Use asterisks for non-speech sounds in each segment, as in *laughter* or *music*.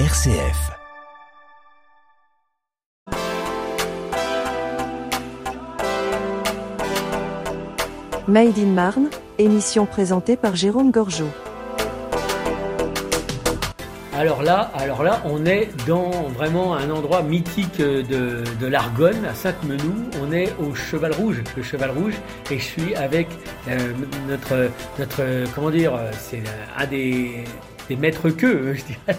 RCF. Made in Marne, émission présentée par Jérôme Gorgeau. Alors là, alors là, on est dans vraiment un endroit mythique de, de l'Argonne, à Sainte-Menou. On est au Cheval Rouge, le Cheval Rouge, et je suis avec euh, notre, notre, comment dire, c'est un des des maîtres queues, je dirais,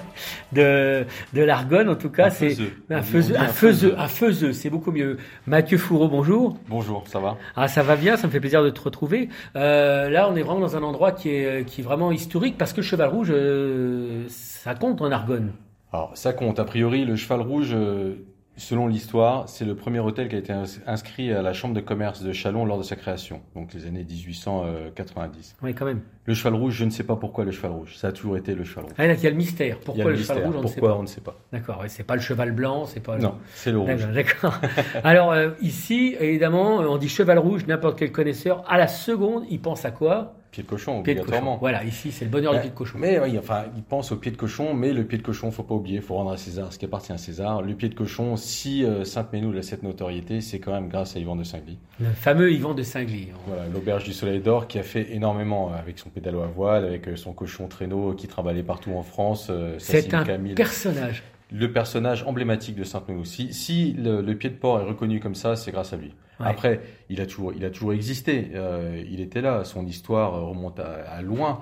de, de l'Argonne. En tout cas, c'est un faiseux, un faiseux, un faiseux, c'est beaucoup mieux. Mathieu Fourreau, bonjour. Bonjour, ça va? Ah, ça va bien, ça me fait plaisir de te retrouver. Euh, là, on est vraiment dans un endroit qui est, qui est vraiment historique parce que Cheval Rouge, euh, ça compte en Argonne. Alors, ça compte. A priori, le Cheval Rouge, euh, Selon l'histoire, c'est le premier hôtel qui a été inscrit à la Chambre de commerce de Chalon lors de sa création, donc les années 1890. Oui, quand même. Le cheval rouge, je ne sais pas pourquoi le cheval rouge. Ça a toujours été le cheval rouge. Ah, il y a le mystère. Pourquoi le, cheval rouge, on pourquoi, ne sait pas. on ne sait pas. D'accord, c'est pas le cheval blanc, c'est pas. Non, c'est le rouge. D'accord. *laughs* Alors euh, ici, évidemment, on dit cheval rouge, n'importe quel connaisseur, à la seconde, il pense à quoi? Pied de cochon, obligatoirement. Voilà, ici, c'est le bonheur du pied de cochon. Mais oui, enfin, il pense au pied de cochon, mais le pied de cochon, faut pas oublier, faut rendre à César ce qui appartient à César. Le pied de cochon, si euh, Sainte-Ménou a cette notoriété, c'est quand même grâce à Yvan de Singly. Le fameux Yvan de Singly. Voilà, l'auberge du Soleil d'Or qui a fait énormément euh, avec son pédalo à voile, avec euh, son cochon traîneau qui travaillait partout en France. c'est un personnage le personnage emblématique de Sainte-Menou. Si, si le, pied de porc est reconnu comme ça, c'est grâce à lui. Après, il a toujours, il a toujours existé. Euh, il était là. Son histoire remonte à, loin.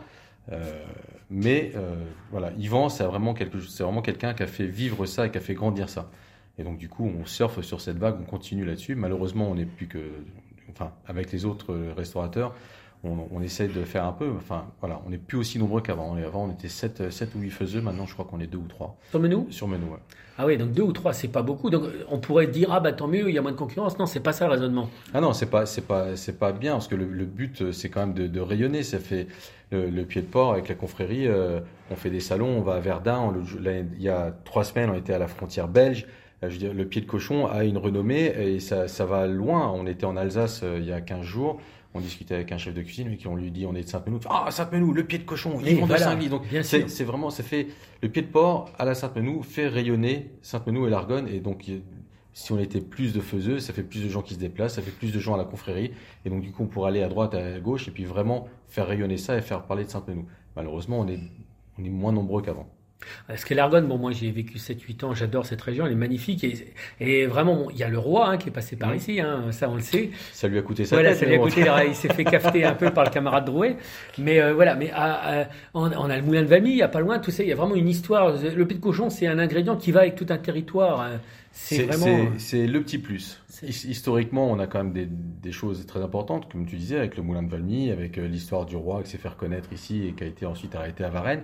Euh, mais euh, voilà, Yvan, c'est vraiment quelque, c'est vraiment quelqu'un qui a fait vivre ça et qui a fait grandir ça. Et donc du coup, on surfe sur cette vague, on continue là-dessus. Malheureusement, on n'est plus que, enfin, avec les autres restaurateurs, on, essaie de faire un peu. Enfin, voilà, on n'est plus aussi nombreux qu'avant. Avant, on était 7, 7 ou 8 faiseux. Maintenant, je crois qu'on est 2 ou 3. Sur Menou Sur Menou, ouais. Ah oui, donc 2 ou 3, c'est pas beaucoup. Donc, on pourrait dire, ah bah tant mieux, il y a moins de concurrence. Non, c'est pas ça le raisonnement. Ah non, c'est pas, c'est pas, c'est pas bien, parce que le, but, c'est quand même de, rayonner. Ça fait le, pied de port avec la confrérie. Euh, on fait des salons, on va à Verdun. il y a 3 semaines, on était à la frontière belge. Euh, je veux dire, le pied de cochon a une renommée et ça, ça va loin. On était en Alsace euh, il y a 15 jours on discutait avec un chef de cuisine et qui on lui dit on est de Sainte-Menou. Ah Sainte-Menou, le pied de cochon, ils vont de Saint-Gly. Donc c'est vraiment, ça fait le pied de porc à la Sainte-Menou fait rayonner Sainte-Menou et l'Argonne et donc si on était plus de faiseux, ça fait plus de gens qui se déplacent, ça fait plus de gens à la confrérie et donc du coup on pourrait aller à droite, à gauche et puis vraiment faire rayonner ça et faire parler de Sainte-Menou. Malheureusement, on est on est moins nombreux qu'avant. Parce que l'Argonne, bon, moi j'ai vécu 7-8 ans, j'adore cette région, elle est magnifique. Et, vraiment, il y a le roi hein, qui est passé par ici, hein, ça on le sait. Ça lui a coûté ça. Voilà, ça lui a coûté, il s'est fait *laughs* cafeter un peu par le camarade Drouet. Mais euh, voilà, mais on, a le moulin de Valmy, il n'y a pas loin, tout ça, il y a vraiment une histoire. Le pied de cochon, c'est un ingrédient qui va avec tout un territoire. Hein. C'est vraiment. C'est le petit plus. Historiquement, on a quand même des, choses très importantes, comme tu disais, avec le moulin de Valmy, avec euh, l'histoire du roi qui s'est fait reconnaître ici et qui a été ensuite arrêté à Varennes.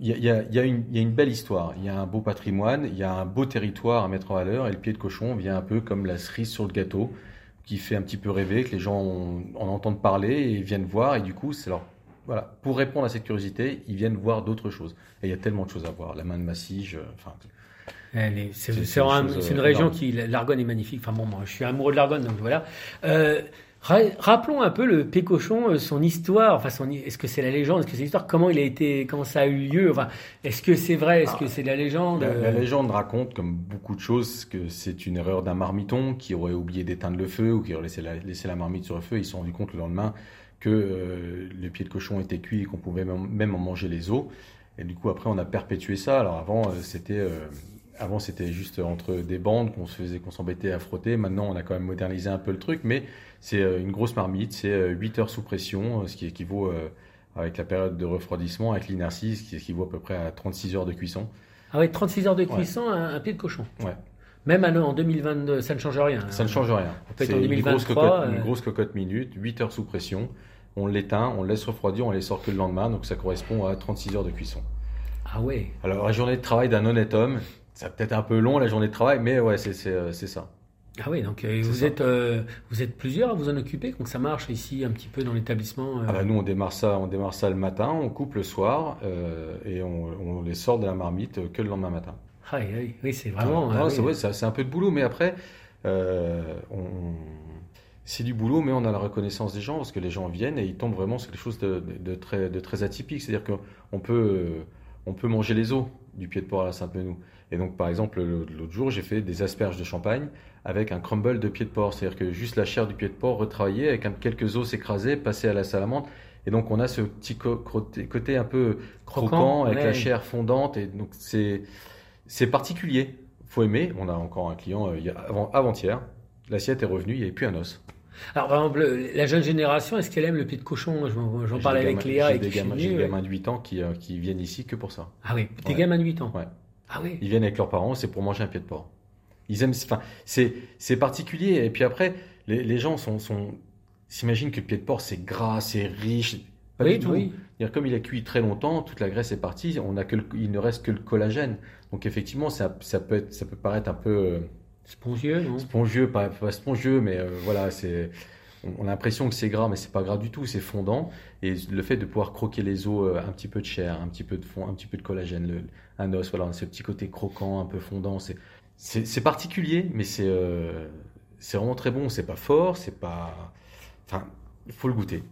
Il y, a, y, a une, y a, une, belle histoire, il y a un beau patrimoine, il y a un beau territoire à mettre en valeur, et le pied de cochon vient un peu comme la cerise sur le gâteau, qui fait un petit peu rêver, que les gens en entendent parler et viennent voir, et du coup, c'est leur voilà, pour répondre à cette curiosité, ils viennent voir d'autres choses. Et il y a tellement de choses à voir. La main de Massige, enfin. C'est une, euh, région qui, l'Argonne est magnifique. Enfin bon, moi, je suis amoureux de l'Argonne, donc voilà. Euh, Rappelons un peu le Pécochon, euh, son histoire. Enfin, son, est-ce que c'est la légende Est-ce que c'est l'histoire Comment il a été Comment ça a eu lieu Enfin, est-ce que c'est vrai Est-ce que c'est la légende la, légende raconte, comme beaucoup de choses, que c'est une erreur d'un marmiton qui aurait oublié d'éteindre le feu ou qui aurait laissé la, laissé la marmite sur le feu. Ils se sont rendus compte le lendemain que euh, le pied de cochon était cuit et qu'on pouvait même en manger les os. Et du coup, après, on a perpétué ça. Alors avant, euh, c'était avant, c'était juste entre des bandes qu'on se faisait, qu'on s'embêtait à frotter. Maintenant, on a quand même modernisé un peu le truc, mais c'est euh, une grosse marmite, c'est 8 euh, heures sous pression, euh, ce qui équivaut avec la période de refroidissement, avec l'inertie, ce qui équivaut à peu près à 36 heures de cuisson. Ah oui, 36 heures de cuisson, un, pied de cochon. Ouais. Même en 2022, ça ne change rien. Ça ne change rien. C'est une, grosse cocotte, une grosse cocotte minute, 8 heures sous pression. On l'éteint, on le laisse refroidir, on les sort que le lendemain, donc ça correspond à 36 heures de cuisson. Ah ouais. Alors la journée de travail d'un honnête homme, ça peut-être un peu long la journée de travail, mais ouais, c'est euh, ça. Ah oui, donc euh, vous êtes, euh, vous êtes plusieurs à vous en occuper, donc ça marche ici un petit peu dans l'établissement ah bah Nous, on démarre, ça, on démarre ça le matin, on coupe le soir et on, les sort de la marmite que le lendemain matin. Ah oui, oui c'est vraiment. Ah, c'est un peu de boulot, mais après, c'est du boulot, mais on a la reconnaissance des gens parce que les gens viennent et ils tombent vraiment sur quelque chose de, de très, de très atypique. C'est-à-dire qu'on peut on peut manger les os du pied de porc à la Sainte-Menou. Et donc, par exemple, l'autre jour, j'ai fait des asperges de champagne avec un crumble de pied de porc. C'est-à-dire que juste la chair du pied de porc retravaillée avec un, quelques os écrasés, passés à la salamandre. Et donc, on a ce petit côté un peu croquant, avec la chair fondante. Et donc, c'est, c'est particulier. Faut aimer. On a encore un client euh, avant, avant-hier. L'assiette est revenue, il n'y avait plus un os. Alors, par exemple, la jeune génération, est-ce qu'elle aime le pied de cochon? J'en parlais avec Léa et des gamins, J'ai des gamins de 8 ans qui, euh, qui, viennent ici que pour ça. Ah oui, des gamins de 8 ans? Ouais. Ah oui. Ils viennent avec leurs parents, c'est pour manger un pied de porc. Ils aiment, enfin, c'est, particulier. Et puis après, les, les gens sont, s'imaginent que le pied de porc c'est gras, c'est riche. Pas du tout. Oui. Comme il a cuit très longtemps, toute la graisse est partie. On a que il ne reste que le collagène. Donc effectivement, ça, ça peut être, ça peut paraître un peu euh, Spongieux, non? Spongieux, pas, spongieux, mais euh, voilà, c'est. On a l'impression que c'est gras, mais c'est pas gras du tout, c'est fondant. Et le fait de pouvoir croquer les os, euh, un petit peu de chair, un petit peu de fond, un petit peu de collagène, le, un os, voilà, ce petit côté croquant, un peu fondant, c'est particulier, mais c'est euh, c'est vraiment très bon. C'est pas fort, c'est pas. Enfin, il faut le goûter.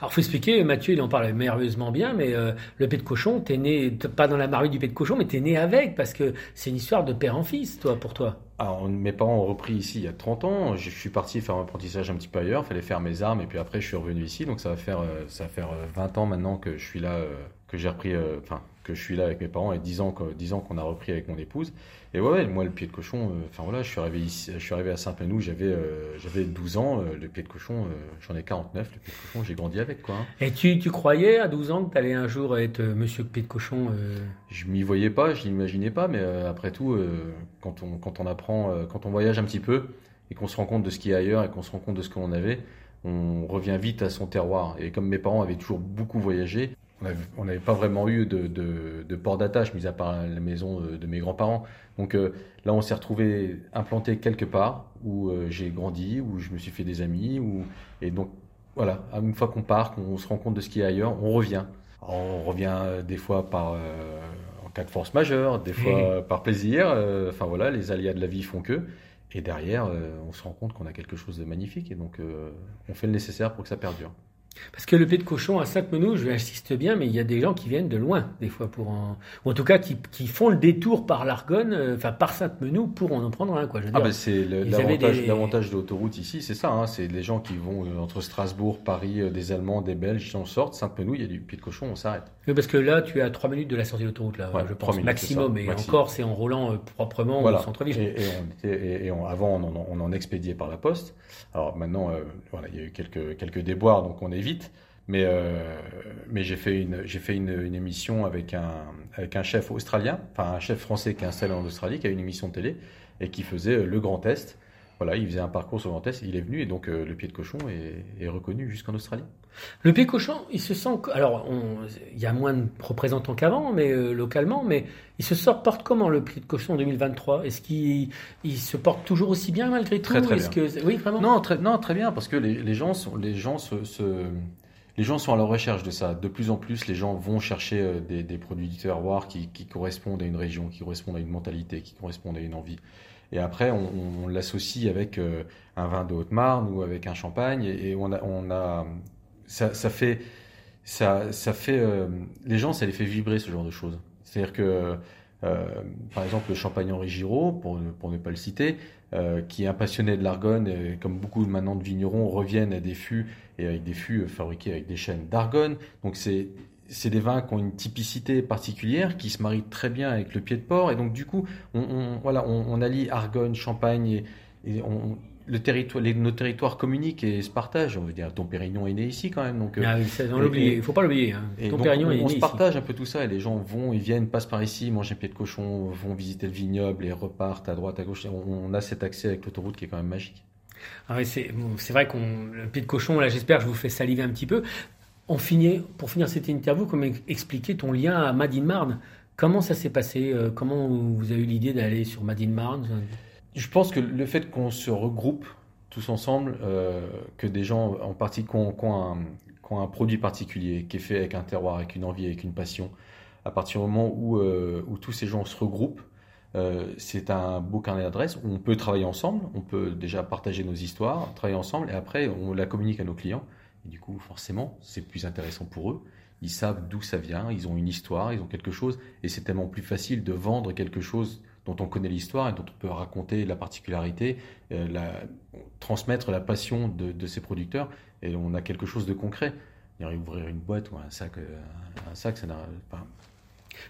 Alors, faut expliquer, Mathieu, il en parle merveilleusement bien, mais euh, le pet de cochon, t'es né, pas dans la marée du pet de cochon, mais t'es né avec, parce que c'est une histoire de père en fils, toi, pour toi. Alors, mes parents ont repris ici il y a 30 ans. Je suis parti faire un apprentissage un petit peu ailleurs. Il fallait faire mes armes, et puis après, je suis revenu ici. Donc, ça va faire, euh, ça va faire 20 euh, ans maintenant que je suis là, que j'ai repris, enfin, que je suis là avec mes parents, et 10 ans, 10 ans qu'on a repris avec mon épouse. Et ouais, moi, le pied de cochon, euh, enfin voilà, je suis arrivé ici, je suis arrivé à Saint-Penou, j'avais euh, j'avais 12 ans, euh, le pied de cochon, j'en ai 49, le pied de cochon, j'ai grandi avec quoi. Hein. Et tu, tu croyais à 12 ans que tu allais un jour être monsieur pied de cochon Je m'y voyais pas, je l'imaginais pas, mais après tout, quand, on, quand on apprend, quand on voyage un petit peu et qu'on se rend compte de ce qu'il y a ailleurs et qu'on se rend compte de ce qu'on avait, on revient vite à son terroir. Et comme mes parents avaient toujours beaucoup voyagé, on n'avait pas vraiment eu de, port d'attache, mis à part la maison de, mes grands-parents. Donc euh, là, on s'est retrouvé implanté quelque part où euh, j'ai grandi, où je me suis fait des amis. Et donc, voilà, une fois qu'on part, qu'on se rend compte de ce qu'il y a ailleurs, on revient. on revient euh, des fois par, en cas de force majeure, des fois par plaisir. Enfin voilà, les aléas de la vie font que. Et derrière, on se rend compte qu'on a quelque chose de magnifique. Et donc, on fait le nécessaire pour que ça perdure. Parce que le pied de cochon à Sainte-Menou, je insiste bien, mais il y a des gens qui viennent de loin, des fois, pour en... ou en tout cas qui, qui font le détour par l'Argonne, euh, enfin par Sainte-Menou, pour en prendre un. Quoi. Je veux ah ben c'est l'avantage de l'autoroute ici, c'est ça. Hein, c'est les gens qui vont euh, entre Strasbourg, Paris, euh, des Allemands, des Belges, qui en sortent. Sainte-Menou, il y a du pied de cochon, on s'arrête. Oui, parce que là, tu es à 3 minutes de la sortie de l'autoroute, là, je pense, maximum. Et encore, c'est en roulant proprement au centre-ville. Et, et, avant, on en, on en, expédiait par la poste. Alors maintenant, voilà, il y a eu quelques, quelques déboires, donc on Mais, euh, mais j'ai fait, une, j'ai émission avec un, avec un chef australien, enfin un chef français qui est installé en Australie, qui a une émission de télé et qui faisait le Grand Est. Voilà, il faisait un parcours sur Est, il est venu et donc euh, le pied de cochon est, est reconnu jusqu'en Australie. Le pied de cochon, il se sent. Alors, il y a moins de représentants qu'avant, mais euh, localement, mais il se sort, porte comment le pied de cochon en 2023 Est-ce qu'il il se porte toujours aussi bien malgré tout? Très très bien. Que, oui, vraiment? Non, très, non, très bien, parce que les, les gens, sont, les gens se, se les gens sont à la recherche de ça. De plus en plus, les gens vont chercher euh, des, produits du terroir qui, correspondent à une région, qui correspondent à une mentalité, qui correspondent à une envie. Et après, on, l'associe avec euh, un vin de Haute-Marne ou avec un champagne, et, on a, ça, fait, ça, fait, euh, les gens, ça les fait vibrer ce genre de choses. C'est-à-dire que, par exemple, le champagne Henri Giraud, pour, ne pas le citer, euh, qui est un passionné de l'argonne, et comme beaucoup maintenant de vignerons reviennent à des fûts et avec des fûts euh, fabriqués avec des chênes d'argonne. Donc c'est c'est des vins qui ont une typicité particulière, qui se marient très bien avec le pied de porc. Et donc du coup, on, voilà, on, allie argonne, champagne et, on, le territoire, les, nos territoires communiquent et se partagent. On veut dire, ton Pérignon est né ici quand même. Donc, euh, ah il ne faut pas l'oublier. Hein. Pérignon on, est né on se partage un peu tout ça et les gens vont, ils viennent, passent par ici, mangent un pied de cochon, vont visiter le vignoble et repartent à droite, à gauche. On, a cet accès avec l'autoroute qui est quand même magique. Ah oui, c'est vrai qu'on le pied de cochon, là j'espère que je vous fais saliver un petit peu. Pour finir cette interview, comment expliquer ton lien à Madine Marne Comment ça s'est passé euh, Comment vous avez eu l'idée d'aller sur Madine Marne Je pense que le fait qu'on se regroupe tous ensemble euh, que des gens en partie qui ont, un, produit particulier, qui est fait avec un terroir, avec une envie, avec une passion. À partir du moment où, euh, tous ces gens se regroupent, euh, c'est un beau carnet d'adresses où on peut travailler ensemble, on peut déjà partager nos histoires, travailler ensemble, et après on la communique à nos clients. Et du coup, forcément, c'est plus intéressant pour eux. ils savent d'où ça vient, ils ont une histoire, ils ont quelque chose, et c'est tellement plus facile de vendre quelque chose dont on connaît l'histoire et dont on peut raconter la particularité, euh, la, transmettre la passion de, ces producteurs, et on a quelque chose de concret. Ouvrir une boîte ou un sac, euh, un sac ça n'a pas.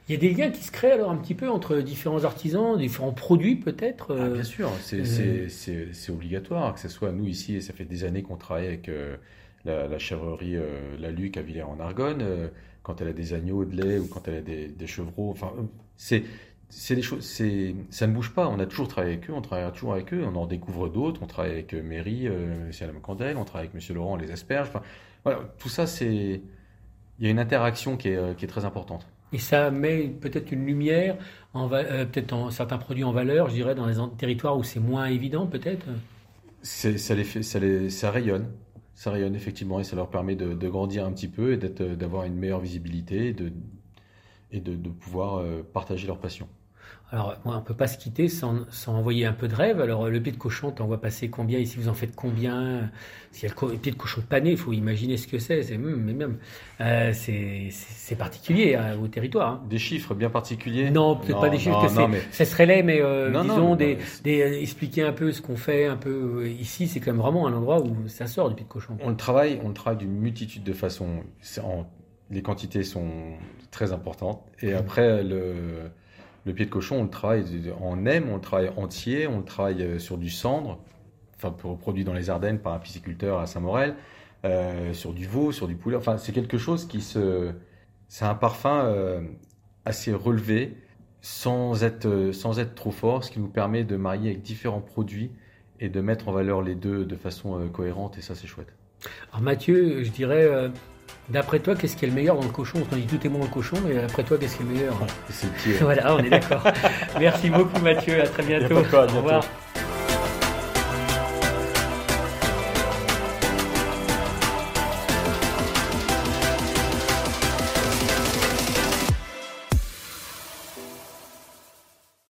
Il y a des liens qui se créent alors un petit peu entre différents artisans, différents produits peut-être ah, Bien sûr, c'est obligatoire, que ce soit nous ici, et ça fait des années qu'on travaille avec la, la chèvrerie euh, La Luc à Villers-en-Argonne, euh, quand elle a des agneaux de lait ou quand elle a des, des chevreaux. Enfin, c'est c'est des choses, c'est, ça ne bouge pas. On a toujours travaillé avec eux, on travaille toujours avec eux, on en découvre d'autres. On travaille avec euh, Mairie, euh, M. Alain Candel, on travaille avec Monsieur Laurent, les asperges. Enfin, voilà, tout ça, c'est, il y a une interaction qui est, qui est très importante. Et ça met peut-être une lumière, en peut-être en certains produits en valeur, je dirais, dans les territoires où c'est moins évident, peut-être? ça les fait, ça les, ça rayonne ça rayonne effectivement et ça leur permet de, grandir un petit peu et d'avoir une meilleure visibilité et de, de, pouvoir euh, partager leur passion. Alors, on ne peut pas se quitter sans, envoyer un peu de rêve. Alors, le pied de cochon, t'en vois passer combien? Ici, vous en faites combien? S'il y a le pied de cochon pané, il faut imaginer ce que c'est. C'est mais même, euh, c'est particulier hein, au territoire. Hein. Des chiffres bien particuliers? Non, peut-être pas des chiffres. que mais... Ça serait laid, mais euh, disons, des, expliquer un peu ce qu'on fait un peu euh, ici. C'est quand même vraiment un endroit où ça sort du pied de cochon. On le travaille, on le travaille d'une multitude de façons. les quantités sont très importantes. Et après, le le pied de cochon, on le travaille en aime, on le travaille entier, on le travaille euh, sur du cendre, enfin produit dans les Ardennes par un pisciculteur à Saint-Morel, euh, sur du veau, sur du poulet. Enfin, c'est quelque chose qui se, c'est un parfum euh, assez relevé, sans être sans être trop fort, ce qui nous permet de marier avec différents produits et de mettre en valeur les deux de façon cohérente. Et ça, c'est chouette. Alors Mathieu, je dirais D'après toi, qu'est-ce qui est le meilleur dans le cochon? On dit tout est bon dans le cochon, mais après toi, qu'est-ce qui est le meilleur? C'est le *laughs* Voilà, on est d'accord. Merci beaucoup Mathieu, à très bientôt. Au revoir.